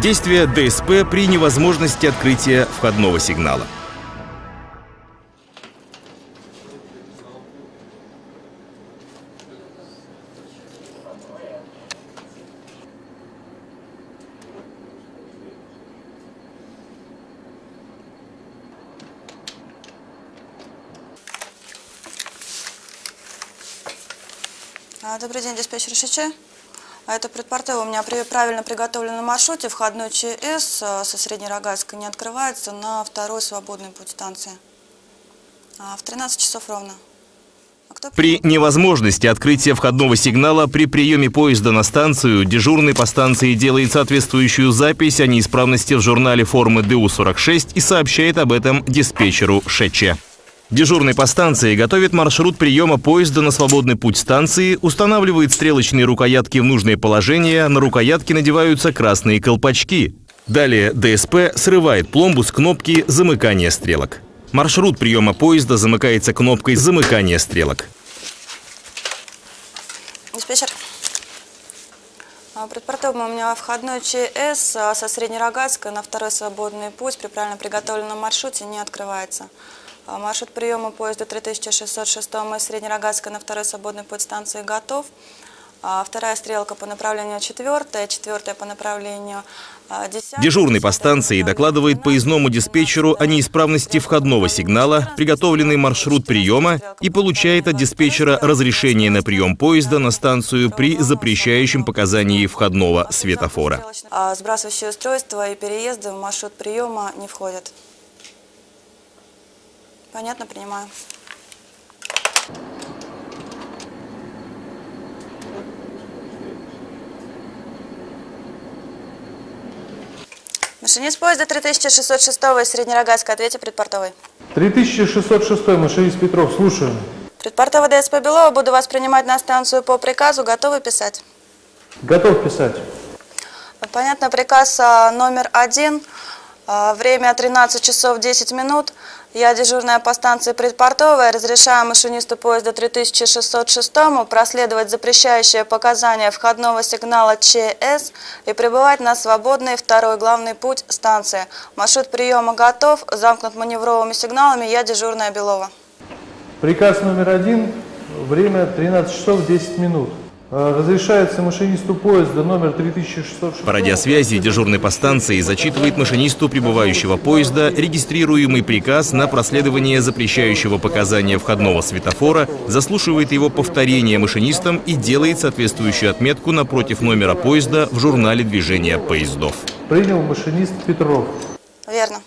Действие ДСП при невозможности открытия входного сигнала. А, Добрый день, диспетчер ШЧ. А Это предпортовый у меня при правильно приготовленном маршруте входной ЧС а, со Среднерогатска не открывается на второй свободный путь станции. А, В 13 часов ровно. При невозможности открытия входного сигнала при приеме поезда на станцию дежурный по станции делает соответствующую запись о неисправности в журнале формы ДУ-46 и сообщает об этом диспетчеру ШЧ. Дежурный по станции готовит маршрут приема поезда на свободный путь станции, устанавливает стрелочные рукоятки в нужное положение, на рукоятки надеваются красные колпачки. Далее ДСП срывает пломбу с кнопки замыкания стрелок. Маршрут приема поезда замыкается кнопкой замыкания стрелок. Диспетчер. А, Предпортовый у меня входной ЧС а, со Среднерогатска на второй свободный путь при правильно приготовленном маршруте не открывается. А, Маршрут приема поезда 3606 из Среднерогатска на второй свободный путь станции готов. А, Вторая стрелка по направлению четвертая, четвертая по направлению а, десятая. Дежурный по станции докладывает поездному 12, диспетчеру о 13, неисправности входного сигнала, приготовленный маршрут приема и получает от диспетчера разрешение на прием поезда на станцию при запрещающем показании входного светофора. Сбрасывающие устройства и переезды в маршрут приема не входят. Понятно, принимаю. Машинист поезда 3606 из Среднерогатска. Ответьте предпортовый. 3606 машинист Петров, слушаю. Предпортовый ДСП Белова. Буду вас принимать на станцию по приказу. Готовы писать? Готов писать. Понятно, приказ а, номер один. А, Время 13 часов 10 минут. Я дежурная по станции предпортовая. Разрешаю машинисту поезда 3606 проследовать запрещающее показания входного сигнала ЧС и прибывать на свободный второй главный путь станции. Маршрут приема готов, замкнут маневровыми сигналами. Я дежурная Белова. Приказ номер один. Время 13 часов 10 минут. Э, Разрешается машинисту поезда номер 3606. По радиосвязи дежурный по станции зачитывает машинисту прибывающего поезда регистрируемый приказ на проследование запрещающего показания входного светофора, заслушивает его повторение машинистам и делает соответствующую отметку напротив номера поезда в журнале движения поездов. Принял машинист Петров. Верно.